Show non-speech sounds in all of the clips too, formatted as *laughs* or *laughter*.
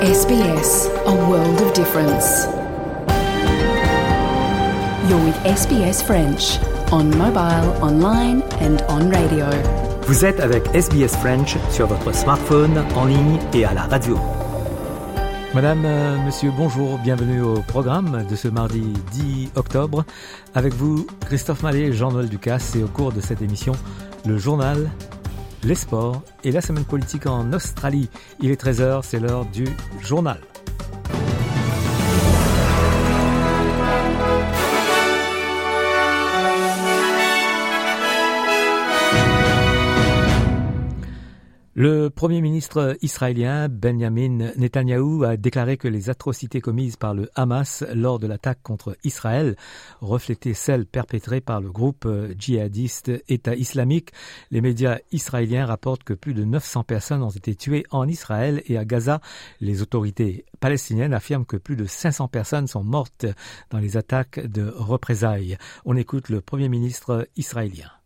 SBS, a world of difference. You're with SBS French on mobile, online and on radio. Vous êtes avec SBS French sur votre smartphone, en ligne et à la radio. Madame, euh, monsieur, bonjour, bienvenue au programme de ce mardi 10 octobre. Avec vous, Christophe Mallet, Jean-Noël Ducasse et au cours de cette émission, le journal, les sports et la semaine politique en Australie. Il est 13h, c'est l'heure du journal. Le Premier ministre israélien Benjamin Netanyahou a déclaré que les atrocités commises par le Hamas lors de l'attaque contre Israël reflétaient celles perpétrées par le groupe djihadiste État islamique. Les médias israéliens rapportent que plus de 900 personnes ont été tuées en Israël et à Gaza. Les autorités palestiniennes affirment que plus de 500 personnes sont mortes dans les attaques de représailles. On écoute le Premier ministre israélien.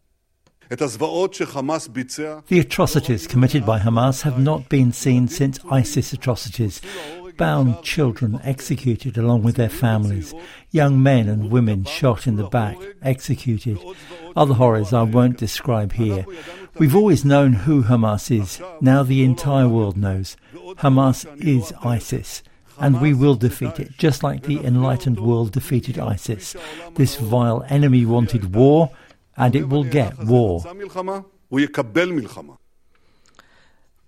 The atrocities committed by Hamas have not been seen since ISIS atrocities. Bound children executed along with their families, young men and women shot in the back, executed. Other horrors I won't describe here. We've always known who Hamas is. Now the entire world knows. Hamas is ISIS and we will defeat it, just like the enlightened world defeated ISIS. This vile enemy wanted war, and it will get war.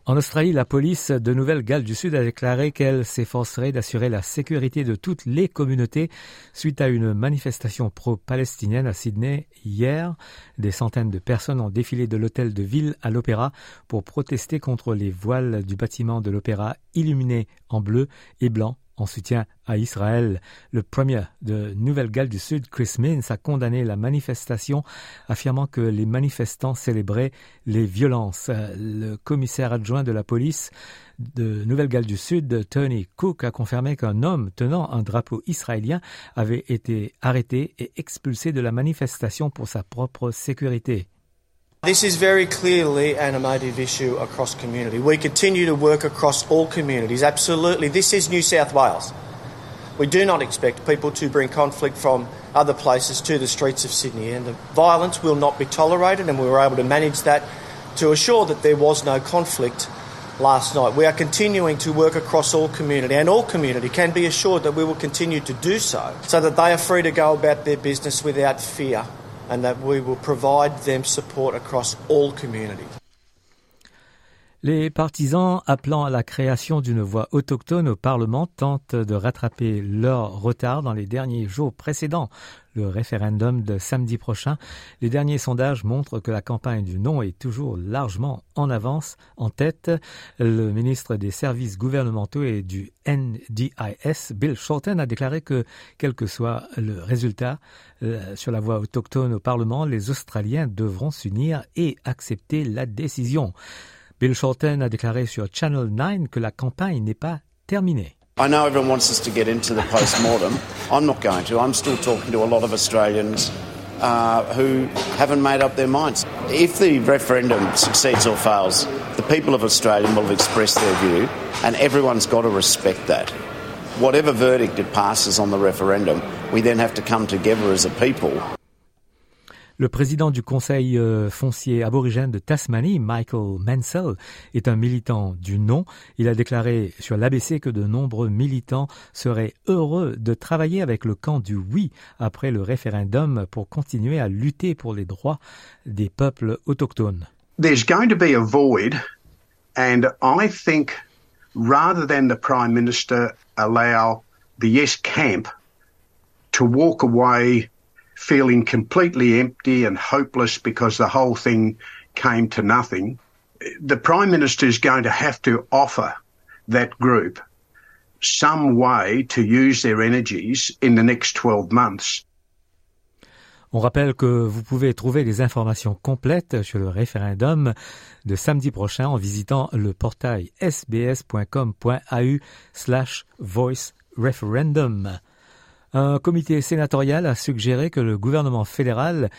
En Australie, la police de Nouvelle-Galles du Sud a déclaré qu'elle s'efforcerait d'assurer la sécurité de toutes les communautés suite à une manifestation pro-palestinienne à Sydney hier. Des centaines de personnes ont défilé de l'hôtel de ville à l'Opéra pour protester contre les voiles du bâtiment de l'Opéra illuminés en bleu et blanc en soutien à Israël. Le premier de Nouvelle-Galles du Sud, Chris Minns, a condamné la manifestation, affirmant que les manifestants célébraient les violences. Le commissaire adjoint de la police de Nouvelle-Galles du Sud, Tony Cook, a confirmé qu'un homme tenant un drapeau israélien avait été arrêté et expulsé de la manifestation pour sa propre sécurité. This is very clearly an emotive issue across community. We continue to work across all communities. Absolutely. This is New South Wales. We do not expect people to bring conflict from other places to the streets of Sydney, and the violence will not be tolerated, and we were able to manage that to assure that there was no conflict last night. We are continuing to work across all community, and all community can be assured that we will continue to do so, so that they are free to go about their business without fear and that we will provide them support across all communities. Les partisans appelant à la création d'une voix autochtone au Parlement tentent de rattraper leur retard dans les derniers jours précédents le référendum de samedi prochain. Les derniers sondages montrent que la campagne du non est toujours largement en avance. En tête, le ministre des services gouvernementaux et du NDIS, Bill Shorten, a déclaré que, quel que soit le résultat euh, sur la voie autochtone au Parlement, les Australiens devront s'unir et accepter la décision. Bill Shorten a déclaré sur Channel 9 que la campagne n'est pas terminée. I know everyone wants us to get into the post mortem. I'm not going to. I'm still talking to a lot of Australians uh, who haven't made up their minds. If the referendum succeeds or fails, the people of Australia will have expressed their view, and everyone's got to respect that. Whatever verdict it passes on the referendum, we then have to come together as a people Le président du Conseil euh, foncier aborigène de Tasmanie, Michael Mansell, est un militant du non. Il a déclaré sur l'ABC que de nombreux militants seraient heureux de travailler avec le camp du oui après le référendum pour continuer à lutter pour les droits des peuples autochtones. There's going to be a void and I think rather than the Prime Minister allow the yes camp to walk away feeling completely empty and hopeless because the whole thing came to nothing. the Prime Minister is going to have to offer that group some way to use their energies in the next 12 months. On rappelle que vous pouvez trouver les informations complètes sur le référendum de samedi prochain en visitant le portail sbs.com.au slash voice referendum. Un comité sénatorial a suggéré que le gouvernement fédéral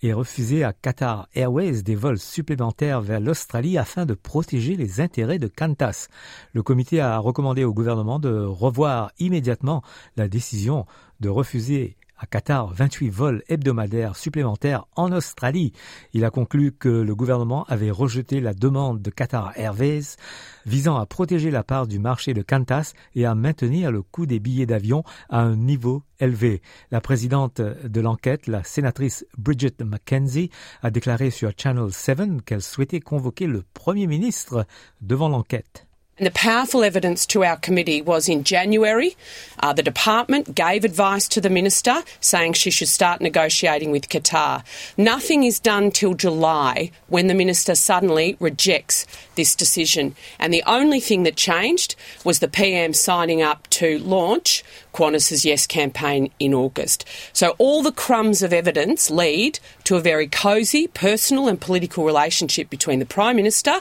ait refusé à Qatar Airways des vols supplémentaires vers l'Australie afin de protéger les intérêts de Qantas. Le comité a recommandé au gouvernement de revoir immédiatement la décision de refuser à Qatar 28 vols hebdomadaires supplémentaires en Australie. Il a conclu que le gouvernement avait rejeté la demande de Qatar Airways visant à protéger la part du marché de Qantas et à maintenir le coût des billets d'avion à un niveau élevé. La présidente de l'enquête, la sénatrice Bridget McKenzie, a déclaré sur Channel 7 qu'elle souhaitait convoquer le Premier ministre devant l'enquête. And the powerful evidence to our committee was in January, uh, the department gave advice to the minister saying she should start negotiating with Qatar. Nothing is done till July when the minister suddenly rejects this decision. And the only thing that changed was the PM signing up to launch Qantas's Yes campaign in August. So all the crumbs of evidence lead to a very cosy personal and political relationship between the Prime Minister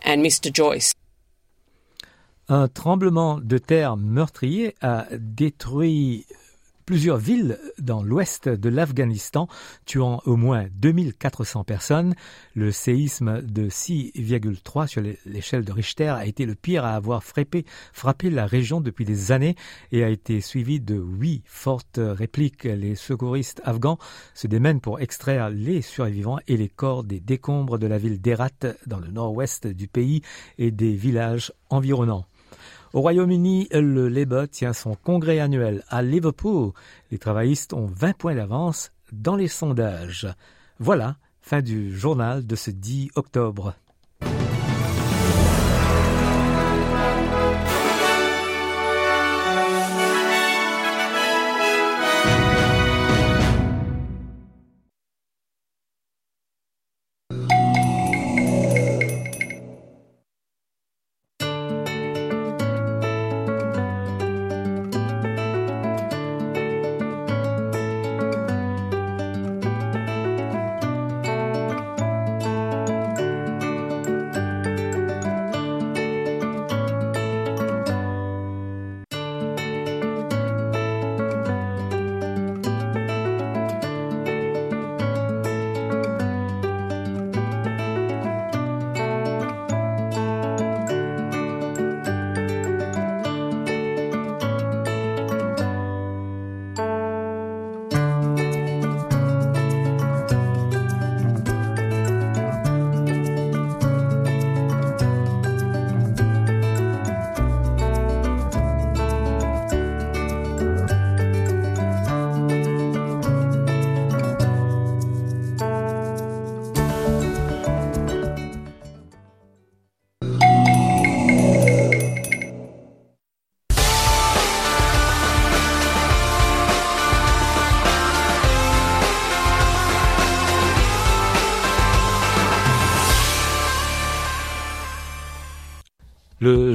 and Mr Joyce. Un tremblement de terre meurtrier a détruit plusieurs villes dans l'ouest de l'Afghanistan, tuant au moins 2400 personnes. Le séisme de 6,3 sur l'échelle de Richter a été le pire à avoir frappé, la région depuis des années et a été suivi de huit fortes répliques. Les secouristes afghans se démènent pour extraire les survivants et les corps des décombres de la ville d'Erat dans le nord-ouest du pays et des villages environnants. Au Royaume-Uni, le Labour tient son congrès annuel à Liverpool. Les travaillistes ont 20 points d'avance dans les sondages. Voilà, fin du journal de ce 10 octobre.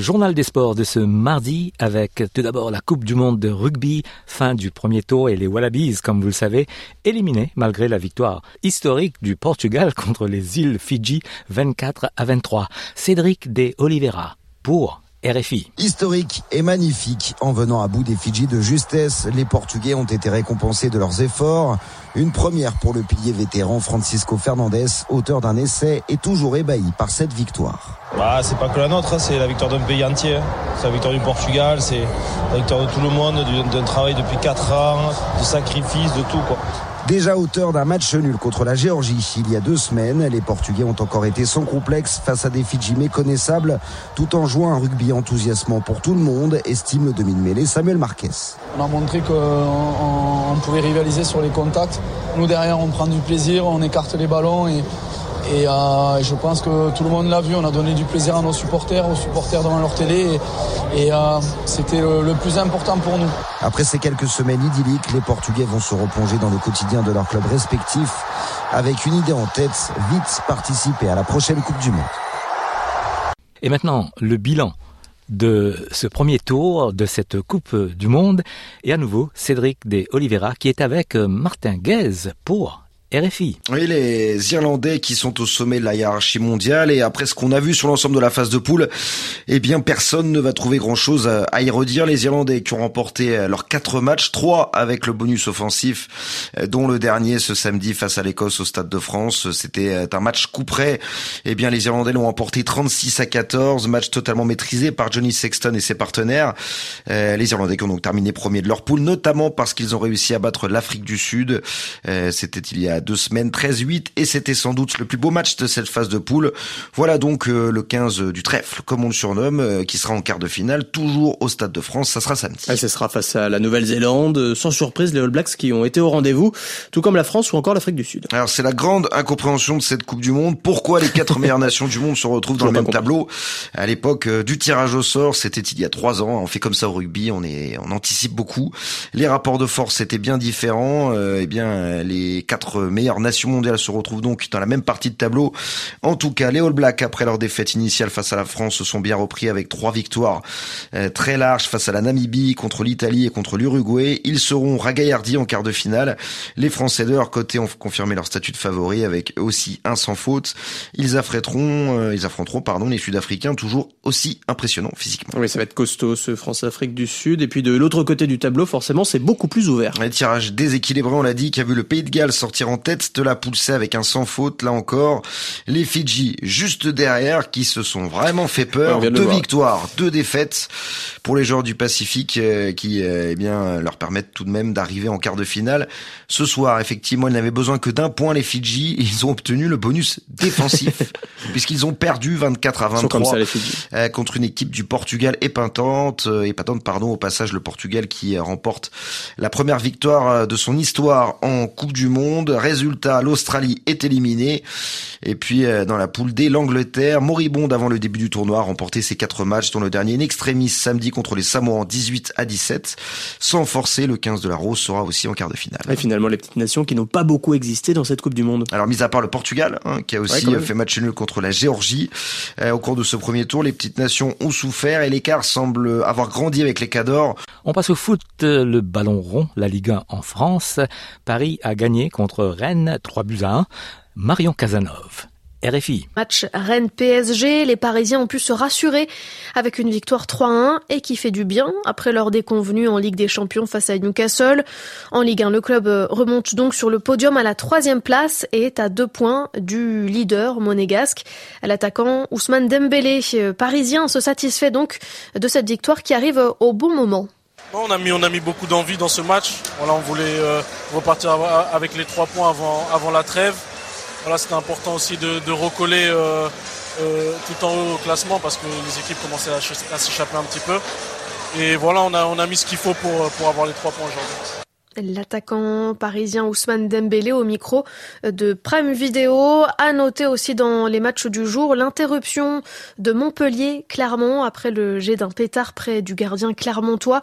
Journal des sports de ce mardi avec tout d'abord la Coupe du Monde de rugby, fin du premier tour et les Wallabies, comme vous le savez, éliminés malgré la victoire historique du Portugal *laughs* contre les îles Fidji 24 à 23. Cédric de Oliveira pour RFI. Historique et magnifique. En venant à bout des Fidji de justesse, les Portugais ont été récompensés de leurs efforts. Une première pour le pilier vétéran Francisco Fernandez, auteur d'un essai et toujours ébahi par cette victoire. Bah, c'est pas que la nôtre, hein, c'est la victoire d'un pays entier. C'est la victoire du Portugal, c'est la victoire de tout le monde, d'un travail depuis 4 ans, de sacrifice, de tout. Quoi. Déjà auteur d'un match nul contre la Géorgie il y a deux semaines, les Portugais ont encore été sans complexe face à des Fidji méconnaissables, tout en jouant un rugby enthousiasmant pour tout le monde, estime le demi-mêlée Samuel Marquez. On a montré qu'on pouvait rivaliser sur les contacts. Nous derrière, on prend du plaisir, on écarte les ballons et, et euh, je pense que tout le monde l'a vu. On a donné du plaisir à nos supporters, aux supporters devant leur télé. Et, et euh, c'était le, le, plus important pour nous. Après ces quelques semaines idylliques, les Portugais vont se replonger dans le quotidien de leurs clubs respectifs avec une idée en tête, vite participer à la prochaine Coupe du Monde. Et maintenant, le bilan de ce premier tour de cette Coupe du Monde. Et à nouveau, Cédric de Oliveira qui est avec Martin Guez pour RFI. Oui, les Irlandais qui sont au sommet de la hiérarchie mondiale et après ce qu'on a vu sur l'ensemble de la phase de poule, eh bien personne ne va trouver grand-chose à y redire. Les Irlandais qui ont remporté leurs quatre matchs, trois avec le bonus offensif, dont le dernier ce samedi face à l'Écosse au Stade de France. C'était un match coup près. Eh bien les Irlandais l'ont remporté 36 à 14, match totalement maîtrisé par Johnny Sexton et ses partenaires. Euh, les Irlandais qui ont donc terminé premier de leur poule, notamment parce qu'ils ont réussi à battre l'Afrique du Sud. Euh, c'était il y a deux semaines, 13-8, et c'était sans doute le plus beau match de cette phase de poule. Voilà donc euh, le 15 du trèfle, comme on le surnomme, euh, qui sera en quart de finale, toujours au Stade de France, ça sera samedi. Et ce sera face à la Nouvelle-Zélande, sans surprise, les All Blacks qui ont été au rendez-vous, tout comme la France ou encore l'Afrique du Sud. Alors c'est la grande incompréhension de cette Coupe du Monde, pourquoi les quatre *laughs* meilleures nations du monde se retrouvent dans le même tableau? À l'époque euh, du tirage au sort, c'était il y a trois ans, on fait comme ça au rugby, on est, on anticipe beaucoup. Les rapports de force étaient bien différents, eh bien les quatre meilleures nations mondiales se retrouvent donc dans la même partie de tableau. En tout cas, les All Blacks, après leur défaite initiale face à la France, se sont bien repris avec trois victoires euh, très larges face à la Namibie, contre l'Italie et contre l'Uruguay. Ils seront ragaillardis en quart de finale. Les Français de leur côté ont confirmé leur statut de favori avec aussi un sans faute. Ils affronteront, euh, ils affronteront pardon, les Sud-Africains toujours aussi impressionnants physiquement. Oui, ça va être costaud ce France-Afrique du Sud. Et puis de l'autre côté du tableau, forcément, c'est beaucoup plus ouvert. Un tirage déséquilibré, on l'a dit, qui a vu le Pays de Galles sortir en tête de la poule C avec un sans faute. Là encore, les Fidji juste derrière qui se sont vraiment fait peur. deux victoires, deux défaites pour les joueurs du Pacifique euh, qui euh, eh bien leur permettent tout de même d'arriver en quart de finale. Ce soir, effectivement, ils n'avaient besoin que d'un point les Fidji. Ils ont obtenu le bonus défensif *laughs* puisqu'ils ont perdu 24 à 23 ça, les Fidji. Euh, contre une équipe du Portugal épatante, épatante pardon au passage le Portugal qui remporte la première victoire de son histoire en Coupe du Monde. Résultat, l'Australie est éliminée. Et puis dans la poule D, l'Angleterre, moribonde avant le début du tournoi, a remporté ses quatre matchs, dont le dernier in extremis samedi contre les Samoans 18 à 17. Sans forcer, le 15 de la Rose sera aussi en quart de finale. Et finalement, les petites nations qui n'ont pas beaucoup existé dans cette Coupe du Monde. Alors, mis à part le Portugal, hein, qui a aussi Ouais, même. fait match nul contre la Géorgie, euh, au cours de ce premier tour, les petites nations ont souffert et l'écart semble avoir grandi avec les Cadors. On passe au foot, euh, le ballon rond, la Ligue 1 en France. Paris a gagné contre Rennes 3 buts à 1. Marion Casanov, RFI. Match Rennes-PSG, les Parisiens ont pu se rassurer avec une victoire 3-1 et qui fait du bien après leur déconvenue en Ligue des Champions face à Newcastle. En Ligue 1, le club euh, remonte donc sur le podium à la troisième place et est à deux points du leader monégasque. L'attaquant Ousmane Dembélé, euh, parisien, se satisfait donc de cette victoire qui arrive au bon moment. On a mis, beaucoup d'envie dans ce match. On voulait euh, repartir av- avec les trois points avant, la trêve. Voilà, c'était important aussi de, recoller euh, euh, tout en haut au classement parce que les équipes commençaient à, à s'échapper un petit peu. Et voilà, on a, mis ce qu'il faut pour avoir les trois points aujourd'hui. L'attaquant parisien Ousmane Dembélé au micro de Prime Video a noté aussi dans les matchs du jour l'interruption de Montpellier-Clermont après le jet d'un pétard près du gardien clermontois.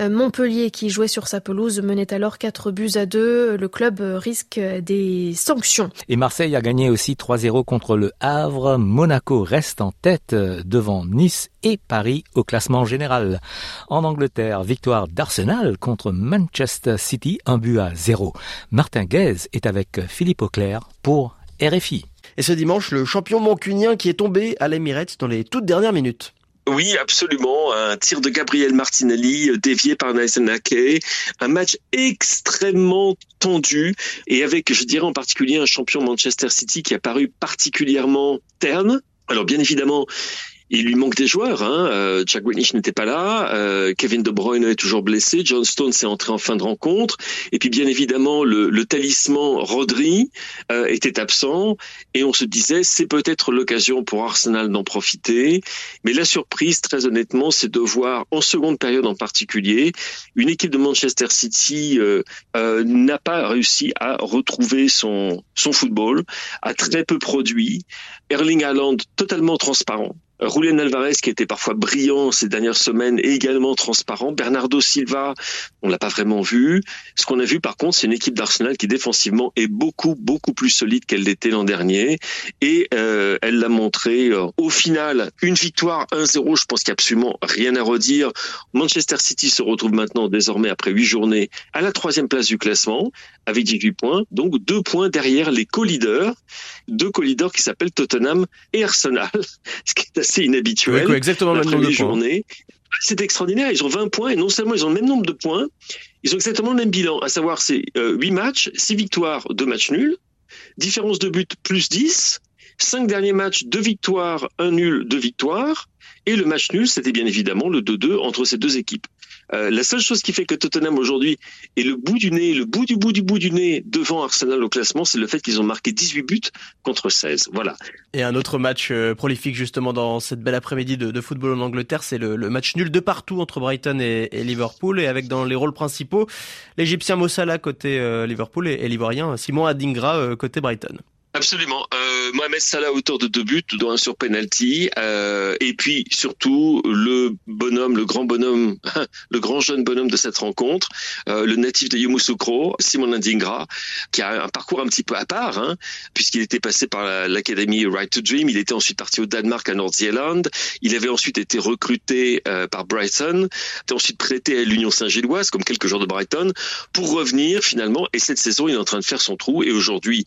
Euh, Montpellier qui jouait sur sa pelouse menait alors 4 buts à 2. Le club risque des sanctions. Et Marseille a gagné aussi 3-0 contre le Havre. Monaco reste en tête euh, devant Nice et Paris au classement général. En Angleterre, victoire d'Arsenal contre Manchester City, un but à 0. Martin Guez est avec Philippe Auclair pour RFI. Et ce dimanche, le champion mancunien qui est tombé à l'Emirates dans les toutes dernières minutes. Oui, absolument. Un tir de Gabriel Martinelli euh, dévié par Nathan Ake. Un match extrêmement tendu et avec, je dirais en particulier, un champion Manchester City qui a paru particulièrement terne. Alors bien évidemment, il lui manque des joueurs. Hein. Euh, Jack Grealish n'était pas là. Euh, Kevin De Bruyne est toujours blessé. John Stones est entré en fin de rencontre. Et puis bien évidemment, le, talisman Rodri euh, était absent. Et on se disait, c'est peut-être l'occasion pour Arsenal d'en profiter. Mais la surprise, très honnêtement, c'est de voir, en seconde période en particulier, une équipe de Manchester City n'a pas réussi à retrouver son, son football, a très peu produit. Erling Haaland totalement transparent. Julian Alvarez qui était parfois brillant ces dernières semaines également transparent. Bernardo Silva, on l'a pas vraiment vu. Ce qu'on a vu par contre, c'est une équipe d'Arsenal qui défensivement est beaucoup beaucoup plus solide qu'elle l'était l'an dernier et euh, elle l'a montré euh, au final une victoire 1-0. Je pense qu'il n'y a absolument rien à redire. Manchester City se retrouve maintenant désormais après huit journées à la troisième place du classement avec 18 points, donc deux points derrière les co-leaders, deux co-leaders qui s'appellent Tottenham et Arsenal, *laughs* ce qui est inhabituel. Oui, exactement le même de journées. C'est extraordinaire, ils ont 20 points et non seulement ils ont le même nombre de points, ils ont exactement le même bilan, à savoir c'est euh, 8 matchs, 6 victoires, 2 matchs nuls, différence de but plus 10, 5 derniers matchs, 2 victoires, 1 nul, 2 victoires, et le match nul, c'était bien évidemment le 2-2 entre ces deux équipes. Euh, la seule chose qui fait que Tottenham aujourd'hui est le bout du nez, le bout du bout du bout du nez devant Arsenal au classement, c'est le fait qu'ils ont marqué 18 buts contre 16. Voilà. Et un autre match euh, prolifique justement dans cette belle après-midi de, football en Angleterre, c'est le, match nul de partout entre Brighton et, Liverpool, et avec dans les rôles principaux l'Égyptien Mossala côté euh, Liverpool et, l'Ivoirien Simon Adingra côté Brighton. Absolument. Euh, Mohamed Salah auteur de deux buts, dont un sur penalty, euh, et puis surtout le bonhomme, le grand bonhomme, *laughs* le grand jeune bonhomme de cette rencontre, euh, le natif de Yamoussoukro, Simon Ndingra, qui a un parcours un petit peu à part, hein, puisqu'il était passé par l'académie Right to Dream, il était ensuite parti au Danemark à North-Zealand, il avait ensuite été recruté euh, par Brighton, était ensuite prêté à l'Union Saint-Gilloise, comme quelques joueurs de Brighton, pour revenir finalement, et cette saison il est en train de faire son trou, et aujourd'hui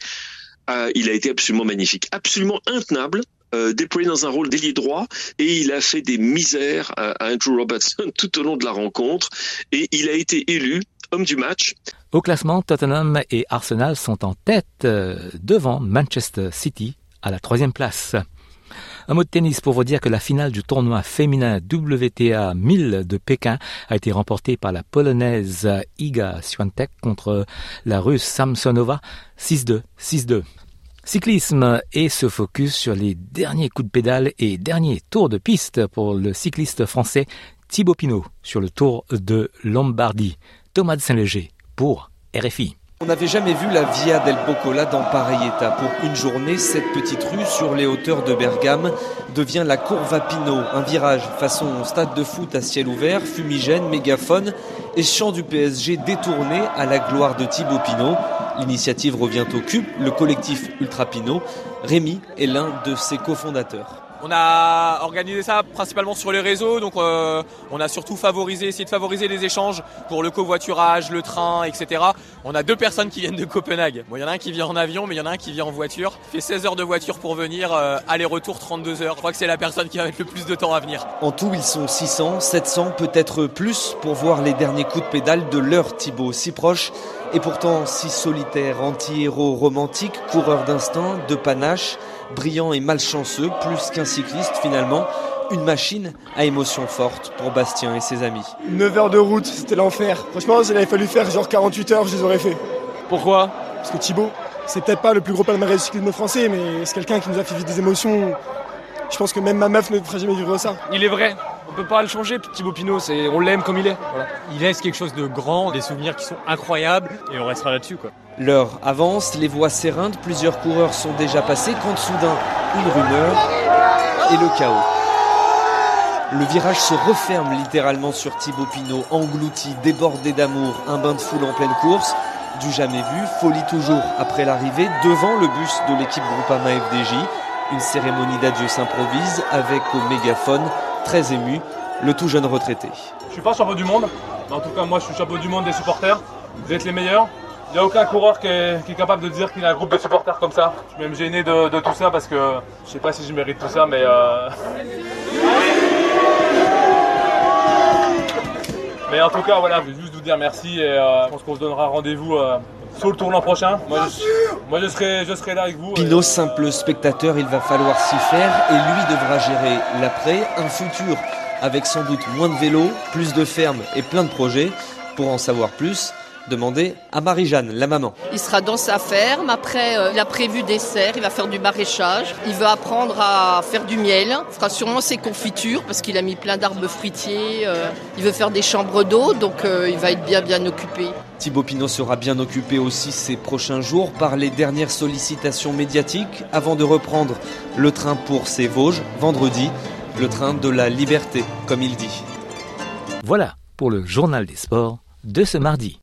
euh, il a été absolument magnifique, absolument intenable. Euh, déployé dans un rôle d'ailier droit et il a fait des misères à, Andrew Robertson *laughs* tout au long de la rencontre et il a été élu homme du match. Au classement, Tottenham et Arsenal sont en tête euh, devant Manchester City à la troisième place. Un mot de tennis pour vous dire que la finale du tournoi féminin WTA 1000 de Pékin a été remportée par la polonaise Iga Swiatek contre la russe Samsonova 6-2, 6-2. Cyclisme et se focus sur les derniers coups de pédale et derniers tours de piste pour le cycliste français Thibaut Pinot sur le Tour de Lombardie. Thomas de Saint-Léger pour RFI. On n'avait jamais vu la Via del Boccola dans pareil état. Pour une journée, cette petite rue sur les hauteurs de Bergame devient la Courva Pinot, un virage façon stade de foot à ciel ouvert, fumigène, mégaphone et chant du PSG détourné à la gloire de Thibaut Pinot. L'initiative revient au Cube, le collectif Ultra Pinot. Rémi est l'un de ses cofondateurs. On a organisé ça principalement sur les réseaux, donc euh, on a surtout favorisé, essayé de favoriser les échanges pour le covoiturage, le train, etc. On a deux personnes qui viennent de Copenhague. Bon, il y en a un qui vient en avion, mais il y en a un qui vient en voiture. Fait 16 heures de voiture pour venir, euh, aller-retour 32 heures. Je crois que c'est la personne qui va mettre le plus de temps à venir. En tout, ils sont 600, 700, peut-être plus pour voir les derniers coups de pédale de leur Thibaut, si proche et pourtant si solitaire, anti-héros romantique, coureur d'instinct, de panache brillant et malchanceux, plus qu'un cycliste finalement, une machine à émotions fortes pour Bastien et ses amis. 9 heures de route, c'était l'enfer. Franchement, s'il avait fallu faire genre 48 heures, je les aurais fait. Pourquoi? Parce que Thibaut, c'est peut-être pas le plus gros palmarès du cyclisme français, mais c'est quelqu'un qui nous a fait vivre des émotions. Je pense que même ma meuf ne ferait jamais vivre ça. Il est vrai. On peut pas le changer, Thibaut Pinot, c'est, on l'aime comme il est. Voilà. Il laisse quelque chose de grand, des souvenirs qui sont incroyables, et on restera là-dessus, quoi. L'heure avance, les voix s'éreintent, plusieurs coureurs sont déjà passés quand soudain une rumeur et le chaos. Le virage se referme littéralement sur Thibaut Pinot, englouti, débordé d'amour, un bain de foule en pleine course, du jamais vu, folie toujours après l'arrivée, devant le bus de l'équipe Groupama FDJ. Une cérémonie d'adieu s'improvise avec au mégaphone, très ému, le tout jeune retraité. Je suis pas champion du monde, mais en tout cas moi je suis champion du monde des supporters. Vous êtes les meilleurs. Il n'y a aucun coureur qui est, capable de dire qu'il a un groupe de supporters comme ça. Je suis même gêné de, de, tout ça parce que je sais pas si je mérite tout ça, mais. Euh... *laughs* Mais en tout cas, voilà, je veux juste vous dire merci et euh, je pense qu'on se donnera rendez-vous euh, sur le tournoi prochain. Moi je, moi, je, serai, je serai là avec vous. Pinot, simple spectateur, il va falloir s'y faire et lui devra gérer l'après, un futur avec sans doute moins de vélos, plus de fermes et plein de projets. Pour en savoir plus, Demandez à Marie-Jeanne, la maman. Il sera dans sa ferme, après euh, il a prévu des serres, il va faire du maraîchage, il veut apprendre à faire du miel, il fera sûrement ses confitures parce qu'il a mis plein d'arbres fruitiers, euh, il veut faire des chambres d'eau, donc euh, il va être bien bien occupé. Thibaut Pinot sera bien occupé aussi ces prochains jours par les dernières sollicitations médiatiques avant de reprendre le train pour ses Vosges vendredi. Le train de la liberté, comme il dit. Voilà pour le journal des sports de ce mardi.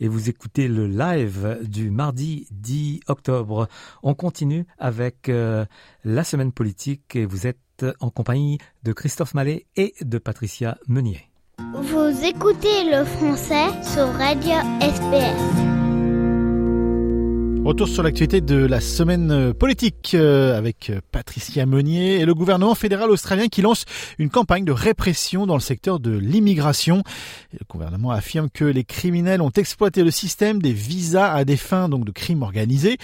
Et vous écoutez le live du mardi 10 octobre. On continue avec euh, la semaine politique et vous êtes en compagnie de Christophe Mallet et de Patricia Meunier. Vous écoutez le français sur Radio SPS. Retour sur l'actualité de la semaine euh, politique euh, avec euh, Patricia Meunier et le gouvernement fédéral australien qui lance une campagne de répression dans le secteur de l'immigration. Le gouvernement affirme que les criminels ont exploité le système des visas à des fins donc de crimes organisés.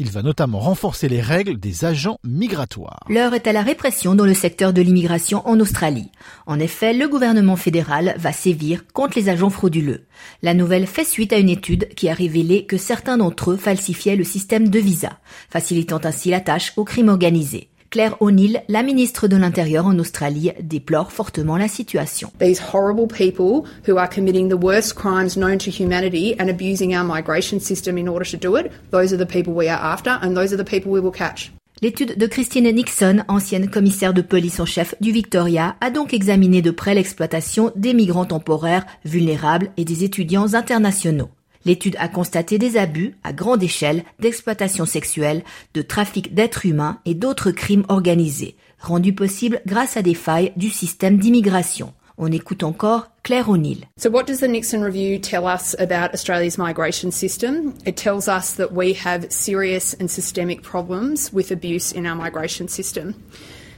Il va notamment renforcer les règles des agents migratoires. L'heure est à la répression dans le secteur de l'immigration en Australie. En effet, le gouvernement fédéral va sévir contre les agents frauduleux. La nouvelle fait suite à une étude qui a révélé que certains d'entre eux falsifiaient le système de visa, facilitant ainsi la tâche aux crimes organisés. Claire O'Neill, la ministre de l'Intérieur en Australie, déplore fortement la situation. These horrible people who are committing the worst crimes known to humanity and abusing our migration system in order to do it, those are the people we are after and those are the people we will catch. L'étude de Christine Nixon, ancienne commissaire de police en chef du Victoria, a donc examiné de près l'exploitation des migrants temporaires, vulnérables et des étudiants internationaux. L'étude a constaté des abus à grande échelle d'exploitation sexuelle, de trafic d'êtres humains et d'autres crimes organisés, rendus possibles grâce à des failles du système d'immigration. On écoute encore Claire O'Neill. So what does the Nixon review tell us about Australia's migration system? It tells us that we have serious and systemic problems with abuse in our migration system.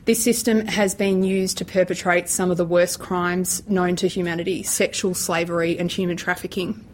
This system has been used to perpetrate some of the worst crimes known to humanity, sexual slavery and human trafficking.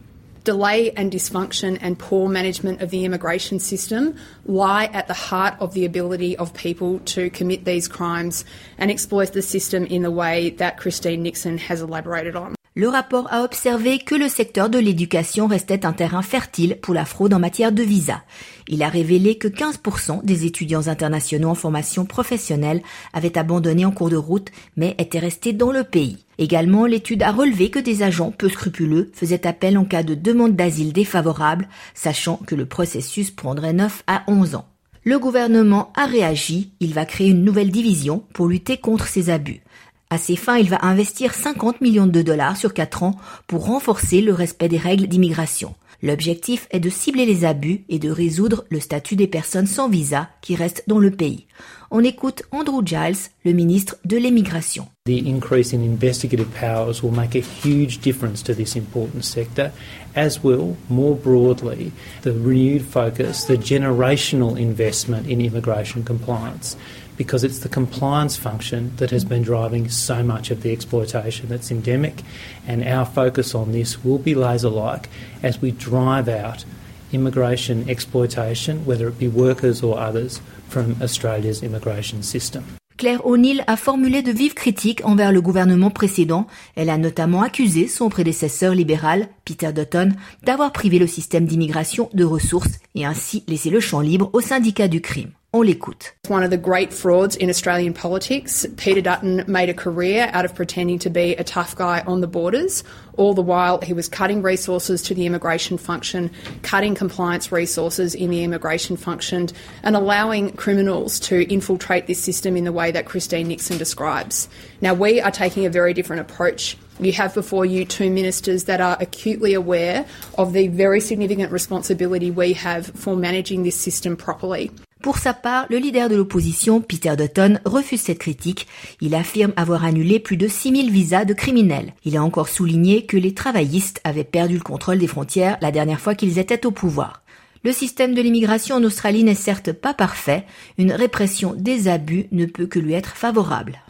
Delay and dysfunction and poor management of the immigration system lie at the heart of the ability of people to commit these crimes and exploit the system in the way that Christine Nixon has elaborated on. Le rapport a observé que le secteur de l'éducation restait un terrain fertile pour la fraude en matière de visa. Il a révélé que 15% des étudiants internationaux en formation professionnelle avaient abandonné en cours de route mais étaient restés dans le pays. Également, l'étude a relevé que des agents peu scrupuleux faisaient appel en cas de demande d'asile défavorable, sachant que le processus prendrait 9 à 11 ans. Le gouvernement a réagi, il va créer une nouvelle division pour lutter contre ces abus. À ces fins, il va investir 50 millions de dollars sur 4 ans pour renforcer le respect des règles d'immigration. L'objectif est de cibler les abus et de résoudre le statut des personnes sans visa qui restent dans le pays. On écoute Andrew Giles, le ministre de l'immigration. The increase in investigative powers will make a huge difference to this important sector, as will, more broadly, the renewed focus, the generational investment in immigration compliance. Because it's the compliance function that has been driving so much of the exploitation that's endemic. And our focus on this will be laser like as we drive out immigration exploitation, whether it be workers or others, from Australia's immigration system. Claire O'Neill a formulé de vives critiques envers le gouvernement précédent. Elle a notamment accusé son prédécesseur libéral, Peter Dutton, d'avoir privé le système d'immigration de ressources et ainsi laissé le champ libre aux syndicats du crime. On l'écoute. One of the great frauds in Australian politics. Peter Dutton made a career out of pretending to be a tough guy on the borders. All the while, he was cutting resources to the immigration function, cutting compliance resources in the immigration function, and allowing criminals to infiltrate this system in the way that Christine Nixon describes. Now, we are taking a very different approach. You have before you two ministers that are acutely aware of the very significant responsibility we have for managing this system properly. Pour sa part, le leader de l'opposition, Peter Dutton, refuse cette critique. Il affirme avoir annulé plus de 6000 visas de criminels. Il a encore souligné que les travaillistes avaient perdu le contrôle des frontières la dernière fois qu'ils étaient au pouvoir. Le système de l'immigration en Australie n'est certes pas parfait, une répression des abus ne peut que lui être favorable.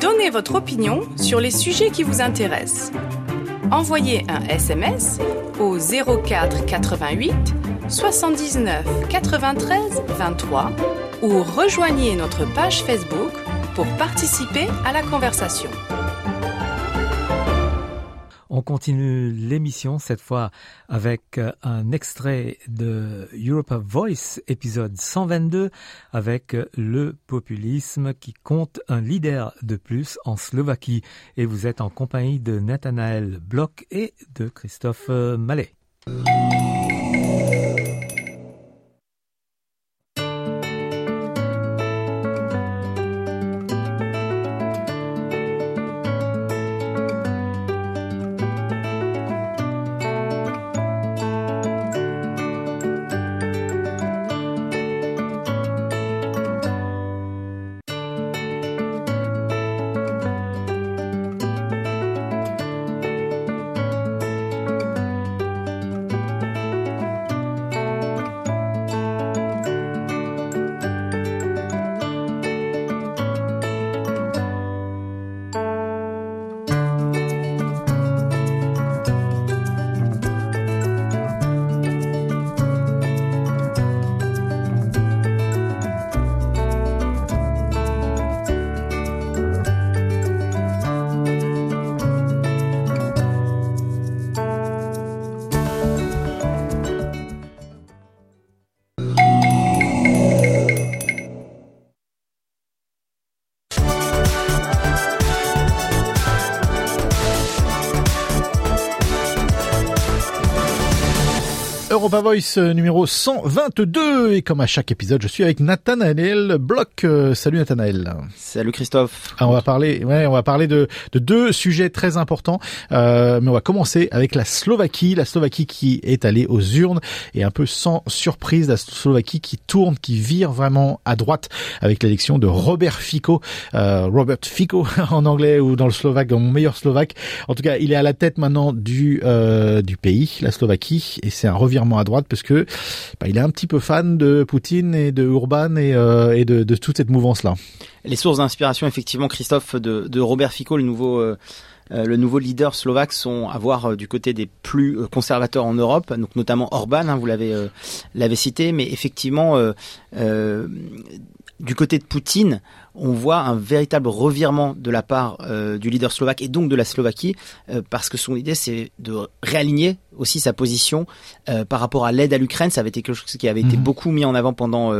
Donnez votre opinion sur les sujets qui vous intéressent. Envoyez un SMS au 04 88 79 93 23 ou rejoignez notre page Facebook pour participer à la conversation. On On continue l'émission cette fois avec euh, un extrait de Europa Voice épisode 122 avec euh, le populisme qui compte un leader de plus en Slovaquie et vous êtes en compagnie de Nathanaël Bloch et de Christophe euh, Mallet. Europa Voice euh, numéro 122 et comme à chaque épisode, je suis avec Nathanaël Bloch. Euh, salut Nathanaël. Salut Christophe. Ah, on va parler, ouais, on va parler de, de deux sujets très importants, euh, mais on va commencer avec la Slovaquie, la Slovaquie qui est allée aux urnes et un peu sans surprise, la Slovaquie qui tourne, qui vire vraiment à droite avec l'élection de Robert Fico, euh, Robert Fico *laughs* en anglais ou dans le slovaque, dans mon meilleur slovaque. En tout cas, il est à la tête maintenant du euh, du pays, la Slovaquie, et c'est un revirement à droite parce que bah, il est un petit peu fan de Poutine et de Urban et, euh, de, toute cette mouvance là. Les sources d'inspiration, effectivement, Christophe, de, Robert Fico, le nouveau euh, euh le nouveau leader slovaque sont à voir du côté des plus conservateurs en Europe, donc notamment Orban, hein, vous l'avez cité, mais effectivement du côté de Poutine, on voit un véritable revirement de la part euh, du leader slovaque et donc de la Slovaquie, euh, parce que son idée c'est de réaligner aussi sa position euh, par rapport à l'aide à l'Ukraine. Ça avait été quelque chose qui avait été mhm. beaucoup mis en avant pendant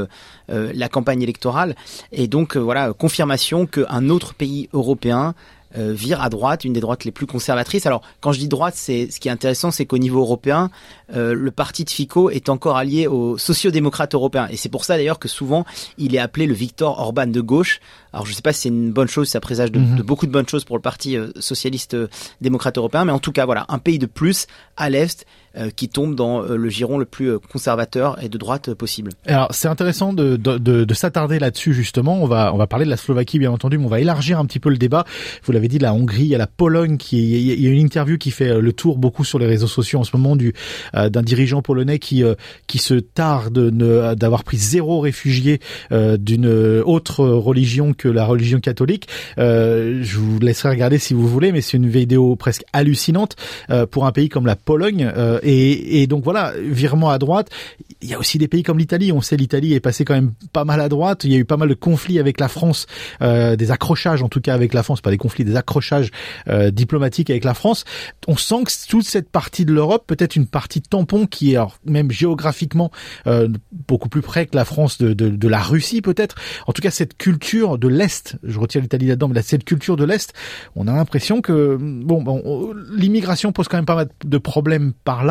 la campagne électorale, et donc voilà confirmation qu'un autre pays européen euh, vire à droite, une des droites les plus conservatrices. Alors, quand je dis droite, c'est ce qui est intéressant, c'est qu'au niveau européen, euh, le parti de Fico est encore allié aux sociodémocrates européens. Et c'est pour ça d'ailleurs que souvent, il est appelé le Victor Orban de gauche. Alors, je ne sais pas si c'est une bonne chose, ça présage de, mhm. de, beaucoup de bonnes choses pour le parti euh, socialiste démocrate européen, mais en tout cas, voilà, un pays de plus à l'est euh, qui tombe dans euh, le giron le plus euh, conservateur et de droite possible. Alors c'est intéressant de, de, de, de s'attarder là-dessus justement. On va on va parler de la Slovaquie bien entendu, mais on va élargir un petit peu le débat. Vous l'avez dit, la Hongrie, a la Pologne qui il y a une interview qui fait le tour beaucoup sur les réseaux sociaux en ce moment du d'un dirigeant polonais qui qui se tarde d'avoir pris zéro réfugié d'une autre religion que la religion catholique. je vous laisserai regarder si vous voulez, mais c'est une vidéo presque hallucinante pour un pays comme la Pologne et, et, donc voilà, virement à droite. Il y a aussi des pays comme l'Italie. On sait l'Italie est passée quand même pas mal à droite. Il y a eu pas mal de conflits avec la France, euh, des accrochages en tout cas avec la France, pas des conflits, des accrochages euh, diplomatiques avec la France. On sent que toute cette partie de l'Europe, peut-être une partie tampon qui est alors, même géographiquement euh, beaucoup plus près que la France de, de, de la Russie peut-être. En tout cas, cette culture de l'Est, je retire l'Italie là-dedans, mais cette culture de l'Est, on a l'impression que bon, bon l'immigration pose quand même pas mal de problèmes par là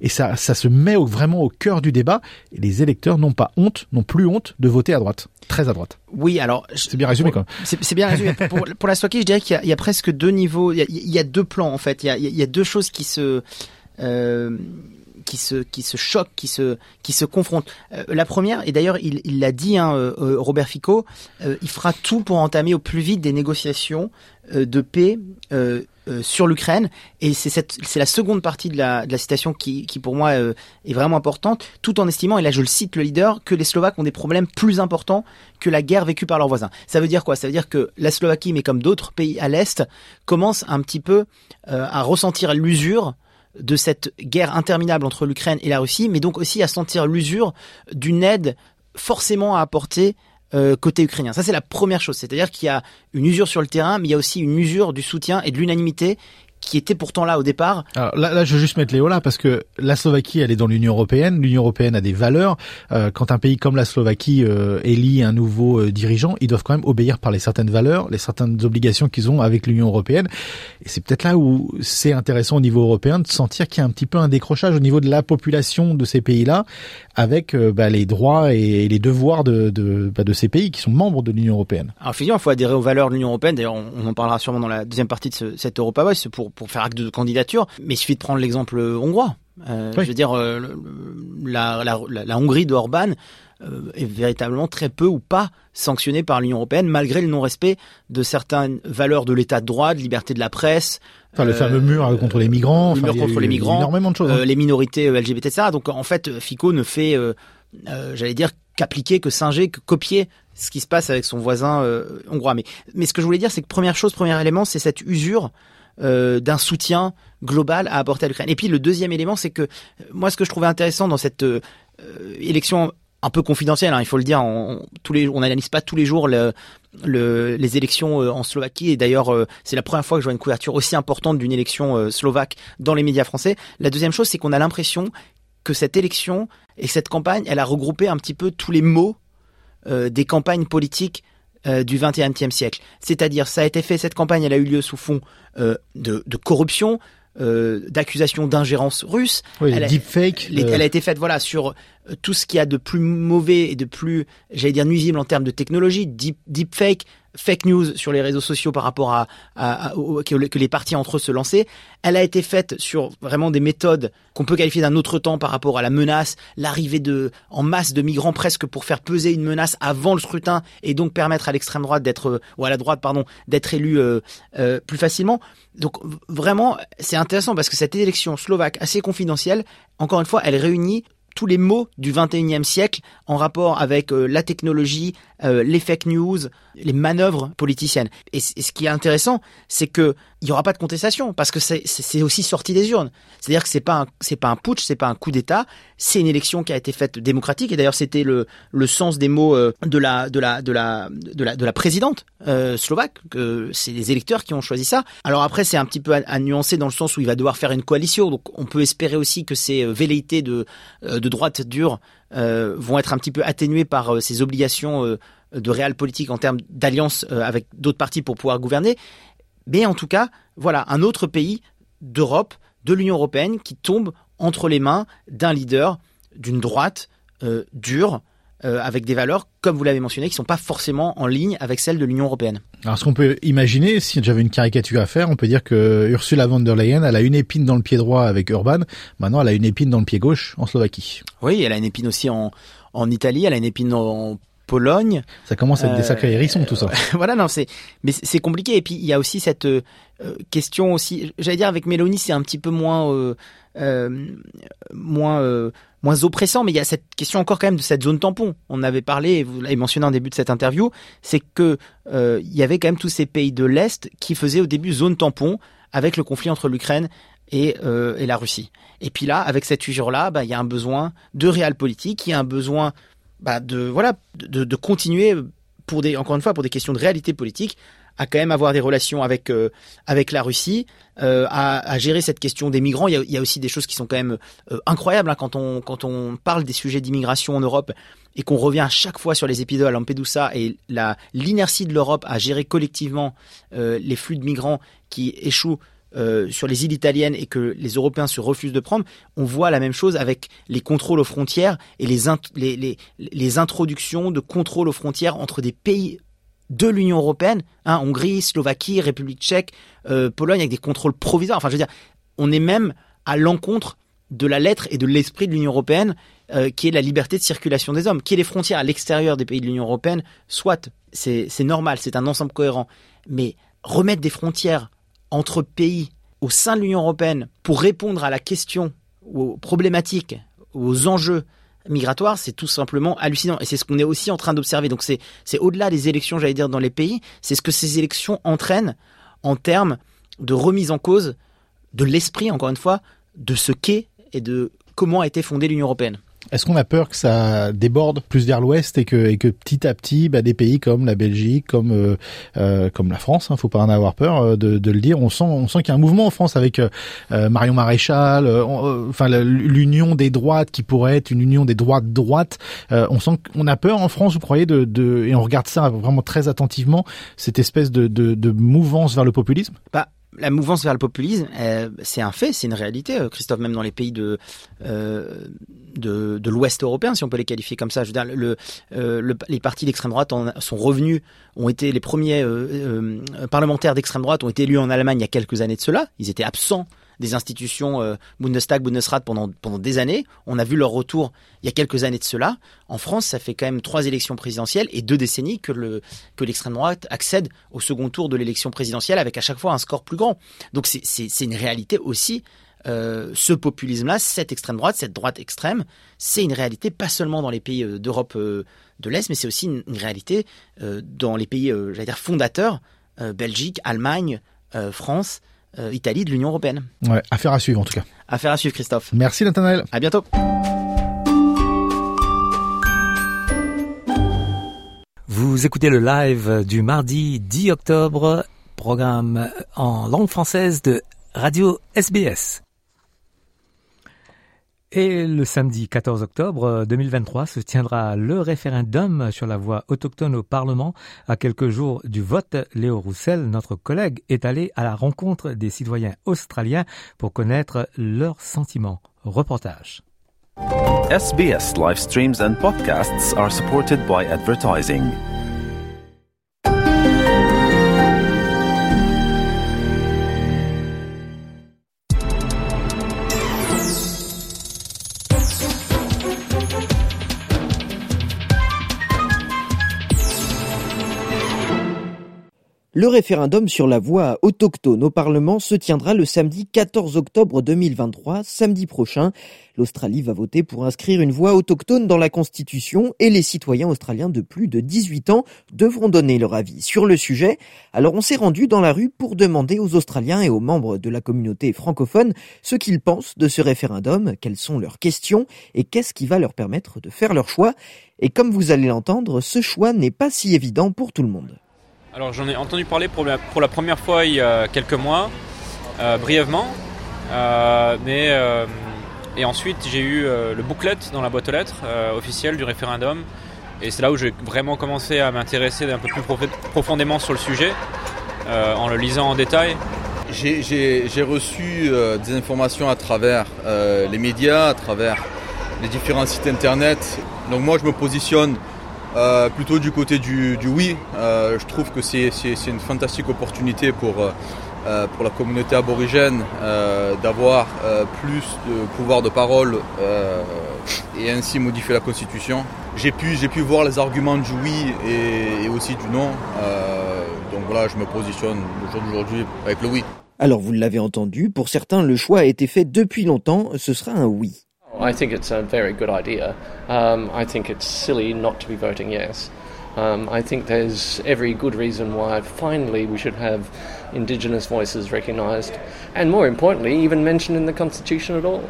et ça, ça se met vraiment au cœur du débat. Et les électeurs n'ont pas honte, n'ont plus honte de voter à droite, très à droite. Oui, alors c'est bien résumé quand C'est bien résumé. pour, *laughs* pour, la Slovaquie, je dirais qu'il y, y, a presque deux niveaux. Il y a, il y a deux plans en fait. Il y a, il y a deux choses qui se euh, qui se qui se choquent, qui se qui se confrontent. Euh, la première, et d'ailleurs il l'a dit, hein, euh, Robert Fico, il fera tout pour entamer au plus vite des négociations de paix sur l'Ukraine. Et c'est la seconde partie de la de la citation qui qui pour moi est vraiment importante, tout en estimant, et là je le cite le leader, que les Slovaques ont des problèmes plus importants que la guerre vécue par leurs voisins. Ça veut dire quoi? Ça veut dire que la Slovaquie, mais comme d'autres pays à l'est, commence un petit peu à ressentir l'usure de cette guerre interminable entre l'Ukraine et la Russie, mais donc aussi à sentir l'usure d'une aide forcément à apporter euh, côté ukrainien. Ça, c'est la première chose. C'est-à-dire qu'il y a une usure sur le terrain, mais il y a aussi une usure du soutien et de l'unanimité qui était pourtant là au départ. Alors là, là, je veux juste mettre Léo là parce que la Slovaquie, elle est dans l'Union européenne. L'Union européenne a des valeurs. Euh, quand un pays comme la Slovaquie euh, élit un nouveau euh, dirigeant, ils doivent quand même obéir par les certaines valeurs, les certaines obligations qu'ils ont avec l'Union européenne. Et c'est peut-être là où c'est intéressant au niveau européen de sentir qu'il y a un petit peu un décrochage au niveau de la population de ces pays-là avec euh, bah, les droits et les devoirs de, de, bah, de ces pays qui sont membres de l'Union européenne. Alors effectivement, il faut adhérer aux valeurs de l'Union européenne. D'ailleurs, on, on en parlera sûrement dans la deuxième partie de ce, cette Europa Voice pour, pour faire acte de candidature. Mais il suffit de prendre l'exemple hongrois. Euh, Oui. Je veux dire, euh, la, la, la, la Hongrie de Orban euh, est véritablement très peu ou pas sanctionnée par l'Union européenne, malgré le non-respect de certaines valeurs de l'état de droit, de liberté de la presse. Enfin, le euh, fameux mur contre les migrants. le enfin, mur contre les migrants, Énormément de choses. hein. euh, les minorités euh, LGBT, etc. Donc en fait, Fico ne fait, euh, euh, j'allais dire, qu'appliquer, que singer, que copier ce qui se passe avec son voisin euh, hongrois. Mais, mais ce que je voulais dire, c'est que première chose, premier élément, c'est cette usure euh, d'un soutien global à apporter à l'Ukraine. Et puis le deuxième élément, c'est que euh, moi, ce que je trouvais intéressant dans cette euh, élection un peu confidentielle, hein, il faut le dire, on, n'analyse pas tous les jours le, le- les élections en Slovaquie. Et d'ailleurs, c'est la première fois que je vois une couverture aussi importante d'une élection slovaque dans les médias français. La deuxième chose, c'est qu'on a l'impression que cette élection et cette campagne, elle a regroupé un petit peu tous les mots des campagnes politiques euh, du XXIe siècle. C'est-à-dire, ça a été fait, cette campagne, elle a eu lieu sous fond euh, de, de corruption, euh, d'accusations d'ingérence russe. Oui, elle, a, deepfake, les- elle a été faite voilà sur tout ce qu'il y a de plus mauvais et de plus, j'allais dire nuisible en termes de technologie, deep, deepfake, fake news sur les réseaux sociaux par rapport à, à- que, les partis entre eux se lançaient. Elle a été faite sur vraiment des méthodes qu'on peut qualifier d'un autre temps par rapport à la menace, l'arrivée de en masse de migrants presque pour faire peser une menace avant le scrutin et donc permettre à l'extrême droite d'être euh, ou à la droite pardon d'être élu euh, euh, plus facilement. Donc vraiment c'est intéressant parce que cette élection slovaque assez confidentielle, encore une fois, elle réunit tous les mots du 21e siècle en rapport avec euh, la technologie, euh, les fake news, les manœuvres politiciennes. Et, ce qui est intéressant, c'est que il y aura pas de contestation parce que c'est- aussi sorti des urnes. C'est-à-dire que c'est pas c'est pas un putsch, c'est pas un coup d'État, c'est une élection qui a été faite démocratique. Et d'ailleurs, c'était le le sens des mots euh, de la de la de la de la de la présidente euh, slovaque. Que c'est les électeurs qui ont choisi ça. Alors après, c'est un petit peu à, nuancer dans le sens où il va devoir faire une coalition. Donc on peut espérer aussi que ces euh, velléités de euh, de droite dure vont être un petit peu atténuées par ces obligations de réel politique en termes d'alliance euh, avec d'autres partis pour pouvoir gouverner. Mais en tout cas, voilà, un autre pays d'Europe, de l'Union européenne, qui tombe entre les mains d'un leader d'une droite euh, dure, euh, avec des valeurs, comme vous l'avez mentionné, qui sont pas forcément en ligne avec celles de l'Union européenne. Alors, ce qu'on peut imaginer, si j'avais une caricature à faire, on peut dire que Ursula von der Leyen, elle a une épine dans le pied droit avec Urban. Maintenant, elle a une épine dans le pied gauche en Slovaquie. Oui, elle a une épine aussi en, en Italie, elle a une épine en Pologne. Ça commence à être des Euh, sacrés hérissons, tout ça. *laughs* voilà, non, c'est, mais c'est compliqué. Et puis il y a aussi cette euh, question aussi. J'allais dire avec Mélanie, c'est un petit peu moins, euh, moins, moins oppressant, mais il y a cette question encore quand même de cette zone tampon. On avait parlé, et vous l'avez mentionné en début de cette interview, c'est que euh, il y avait quand même tous ces pays de l'est qui faisaient au début zone tampon avec le conflit entre l'Ukraine et, euh, et la Russie. Et puis là, avec cette usure-là, bah, il y a un besoin de réel politique, il y a un besoin bah, de voilà de, continuer pour des encore une fois pour des questions de réalité politique à quand même avoir des relations avec euh, avec la Russie, euh, à, gérer cette question des migrants. Il y a, aussi des choses qui sont quand même euh, incroyables hein, quand on quand on parle des sujets d'immigration en Europe et qu'on revient à chaque fois sur les épisodes à Lampedusa et la l'inertie de l'Europe à gérer collectivement les flux de migrants qui échouent euh, sur les îles italiennes et que les Européens se refusent de prendre, on voit la même chose avec les contrôles aux frontières et les, les, les, introductions de contrôles aux frontières entre des pays de l'Union européenne, hein, Hongrie, Slovaquie, République tchèque, euh, Pologne, avec des contrôles provisoires. Enfin, je veux dire, on est même à l'encontre de la lettre et de l'esprit de l'Union européenne, euh, qui est la liberté de circulation des hommes, qui est les frontières à l'extérieur des pays de l'Union européenne. Soit, c'est normal, c'est un ensemble cohérent, mais remettre des frontières entre pays au sein de l'Union européenne pour répondre à la question, aux problématiques, aux enjeux migratoires, c'est tout simplement hallucinant. Et c'est ce qu'on est aussi en train d'observer. Donc c'est au-delà des élections, j'allais dire, dans les pays, c'est ce que ces élections entraînent en termes de remise en cause de l'esprit, encore une fois, de ce qu'est et de comment a été fondée l'Union européenne. Est-ce qu'on a peur que ça déborde plus vers l'ouest et que, et que petit à petit, bah, des pays comme la Belgique, comme euh, euh comme la France, hein, faut pas en avoir peur euh, de, de, le dire. On sent, on sent qu'il y a un mouvement en France avec euh, Marion Maréchal, enfin l'union des droites qui pourrait être une union des droites droites. on sent qu'on a peur en France, vous croyez, de, de, et on regarde ça vraiment très attentivement, cette espèce de, de, de mouvance vers le populisme? Bah la mouvance vers le populisme, euh, c'est un fait, c'est une réalité. Euh, Christophe, même dans les pays de euh, de, de l'Ouest européen, si on peut les qualifier comme ça, je veux dire, le, le les partis d'extrême droite sont revenus, ont été les premiers parlementaires d'extrême droite ont été élus en Allemagne il y a quelques années de cela. Ils étaient absents des institutions euh, Bundestag, Bundesrat pendant, pendant des années. On a vu leur retour il y a quelques années de cela. En France, ça fait quand même trois élections présidentielles et deux décennies que, le, que l'extrême droite accède au second tour de l'élection présidentielle avec à chaque fois un score plus grand. Donc c'est, une réalité aussi. Euh, ce populisme-là, cette extrême droite, cette droite extrême, c'est une réalité pas seulement dans les pays euh, d'Europe de l'Est, mais c'est aussi une, une réalité dans les pays, j'allais dire, fondateurs, Belgique, Allemagne, France, euh, Italie de l'Union européenne. Ouais, affaire à suivre en tout cas. Affaire à suivre, Christophe. Merci Nathanaël. À bientôt. Vous écoutez le live du mardi 10 octobre, programme en langue française de Radio SBS. Et le samedi 14 octobre 2023 se tiendra le référendum sur la voie autochtone au Parlement. À quelques jours du vote, Léo Roussel, notre collègue, est allé à la rencontre des citoyens australiens pour connaître leurs sentiments. Reportage. Le référendum sur la voie autochtone au Parlement se tiendra le samedi 14 octobre 2023, samedi prochain. L'Australie va voter pour inscrire une voie autochtone dans la Constitution et les citoyens australiens de plus de 18 ans devront donner leur avis sur le sujet. Alors on s'est rendu dans la rue pour demander aux Australiens et aux membres de la communauté francophone ce qu'ils pensent de ce référendum, quelles sont leurs questions et qu'est-ce qui va leur permettre de faire leur choix. Et comme vous allez l'entendre, ce choix n'est pas si évident pour tout le monde. Alors j'en ai entendu parler pour la, première fois il y a quelques mois, euh, brièvement. Euh, mais, euh, et ensuite j'ai eu le booklet dans la boîte aux lettres officielle du référendum. Et c'est là où j'ai vraiment commencé à m'intéresser un peu plus profondément sur le sujet, en le lisant en détail. J'ai reçu des informations à travers les médias, à travers les différents sites internet. Donc moi je me positionne euh, plutôt du côté du, oui. Euh, je trouve que c'est une fantastique opportunité pour, euh, pour la communauté aborigène d'avoir plus de pouvoir de parole et ainsi modifier la constitution. J'ai pu, pu voir les arguments du oui et, et aussi du non. donc voilà, je me positionne le jour d'aujourd'hui avec le oui. Alors vous l'avez entendu, pour certains le choix a été fait depuis longtemps, ce sera un oui. I think it's a very good idea. Um, I think it's silly not to be voting yes. Um, I think there's every good reason why finally we should have Indigenous voices recognised, and more importantly, even mentioned in the Constitution at all.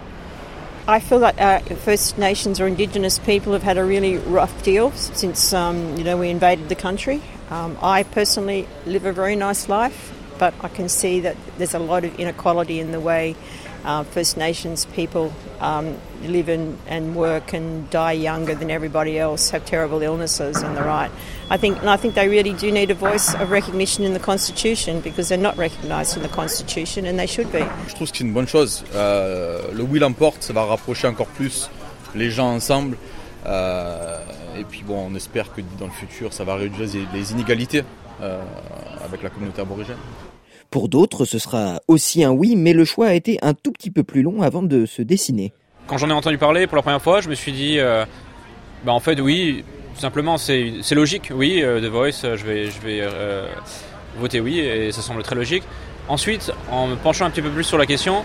I feel that uh, First Nations or Indigenous people have had a really rough deal since um, you know we invaded the country. Um, I personally live a very nice life, but I can see that there's a lot of inequality in the way uh, First Nations people um, live in, and work and die younger than everybody else, have terrible illnesses, and the right. I think, and I think they really do need a voice of recognition in the Constitution because they're not recognised in the Constitution and they should be. Je trouve que c'est une bonne chose. Euh, le will l'emporte, ça va rapprocher encore plus les gens ensemble. Euh, et puis bon, on espère que dans le futur, ça va réduire les inégalités euh, avec la communauté aborigène. Pour d'autres, ce sera aussi un oui, mais le choix a été un tout petit peu plus long avant de se dessiner. Quand j'en ai entendu parler pour la première fois, je me suis dit, euh, bah en fait oui, tout simplement c'est logique, oui, euh, The Voice, je vais, euh, voter oui, et ça semble très logique. Ensuite, en me penchant un petit peu plus sur la question,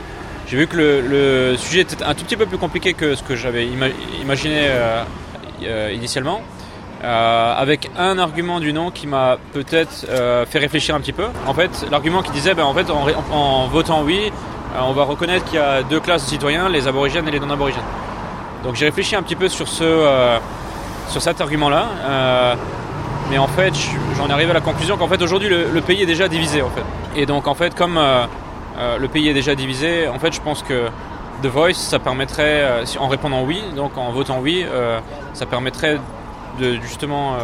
j'ai vu que le, sujet était un tout petit peu plus compliqué que ce que j'avais imaginé initialement. Euh, avec un argument du non qui m'a peut-être euh, fait réfléchir un petit peu. En fait, l'argument qui disait, ben, en fait, en, votant oui, euh, on va reconnaître qu'il y a deux classes de citoyens, les aborigènes et les non-aborigènes. Donc j'ai réfléchi un petit peu sur, ce, sur cet argument-là. mais en fait, j'en arrive à la conclusion qu'en fait aujourd'hui le, pays est déjà divisé en fait. Et donc en fait, comme le pays est déjà divisé, en fait, je pense que The Voice, ça permettrait, en répondant oui, donc en votant oui, ça permettrait de justement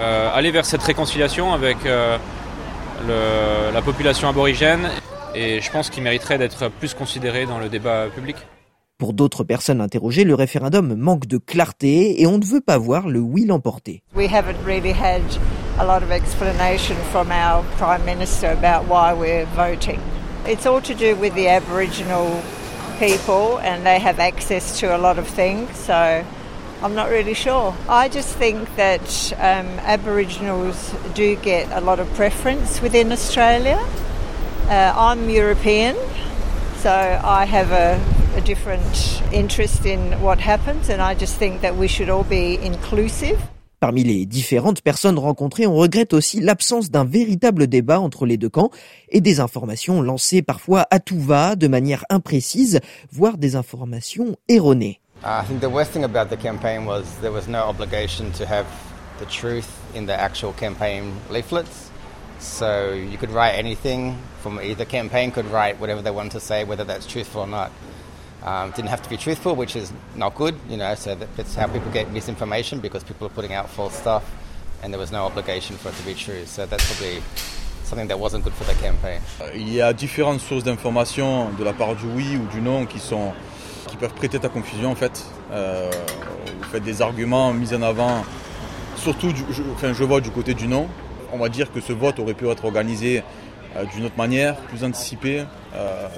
aller vers cette réconciliation avec le, la population aborigène et je pense qu'il mériterait d'être plus considéré dans le débat public. Pour d'autres personnes interrogées, le référendum manque de clarté et on ne veut pas voir le oui l'emporter. We haven't really had a lot of explanation from our Prime Minister about why we're voting. It's all to do with the Aboriginal people and they have access to a lot of things, so I'm not really sure. I just think that um, Aboriginals do get a lot of preference within Australia. Uh, I'm European, so I have a, a different interest in what happens, and I just think that we should all be inclusive. Parmi les différentes personnes rencontrées, on regrette aussi l'absence d'un véritable débat entre les deux camps et des informations lancées parfois à tout va, de manière imprécise, voire des informations erronées. Uh, I think the worst thing about the campaign was there was no obligation to have the truth in the actual campaign leaflets. So you could write anything from either campaign could write whatever they wanted to say, whether that's truthful or not. Um, didn't have to be truthful, which is not good, you know. So that's how people get misinformation because people are putting out false stuff, and there was no obligation for it to be true. So that's probably something that wasn't good for the campaign. Il y a différentes sources d'information de la part du oui ou du non qui sont qui peuvent prêter ta confusion en fait. Euh, vous faites des arguments mis en avant, surtout, je, enfin, je vois du côté du non. On va dire que ce vote aurait pu être organisé euh, d'une autre manière, plus anticipé, euh,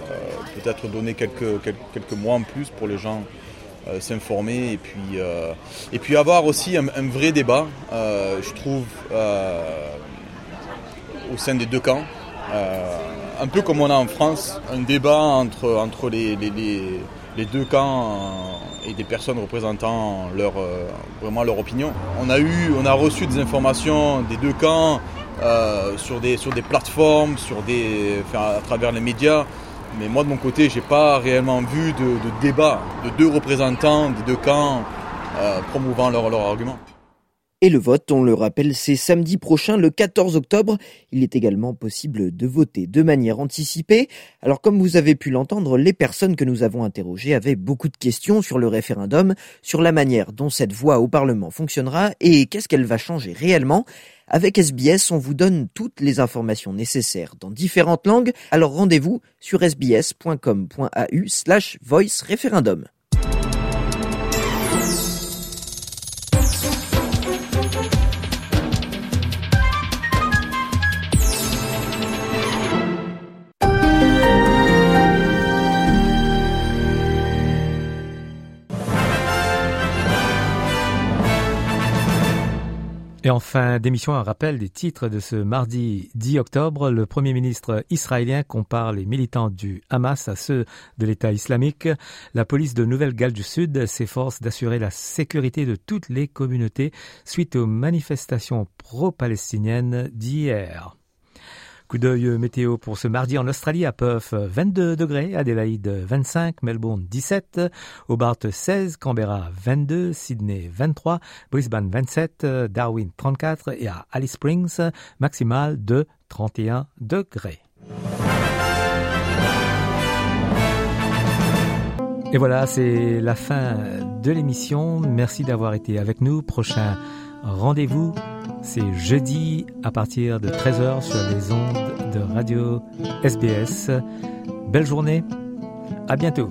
peut-être donner quelques, quelques, mois en plus pour les gens s'informer et puis, et puis avoir aussi un, vrai débat, je trouve, au sein des deux camps un peu comme on a en France, un débat entre, entre les, les, deux camps euh, et des personnes représentant leur, euh, vraiment leur opinion. On a, eu, on a reçu des informations des deux camps euh, sur, des, sur des plateformes, sur des, à travers les médias. Mais moi de mon côté, j'ai pas réellement vu de, débat de deux représentants des deux camps promouvant leurs leur arguments. Et le vote, on le rappelle, c'est samedi prochain, le 14 octobre. Il est également possible de voter de manière anticipée. Alors comme vous avez pu l'entendre, les personnes que nous avons interrogées avaient beaucoup de questions sur le référendum, sur la manière dont cette voix au Parlement fonctionnera et qu'est-ce qu'elle va changer réellement. Avec SBS, on vous donne toutes les informations nécessaires dans différentes langues. Alors rendez-vous sur sbs.com.au slash voice référendum. Et enfin, d'émission, un rappel des titres de ce mardi 10 octobre. Le Premier ministre israélien compare les militants du Hamas à ceux de l'État islamique. La police de Nouvelle-Galles du Sud s'efforce d'assurer la sécurité de toutes les communautés suite aux manifestations pro-palestiniennes d'hier. Coup d'œil météo pour ce mardi en Australie à Perth 22 degrés, Adélaïde 25, Melbourne 17, Hobart 16, Canberra 22, Sydney 23, Brisbane 27, Darwin 34 et à Alice Springs maximal de 31 degrés. Et voilà, c'est la fin de l'émission. Merci d'avoir été avec nous. Prochain rendez-vous c'est jeudi à partir de 13h sur les ondes de radio SBS. Belle journée, à bientôt.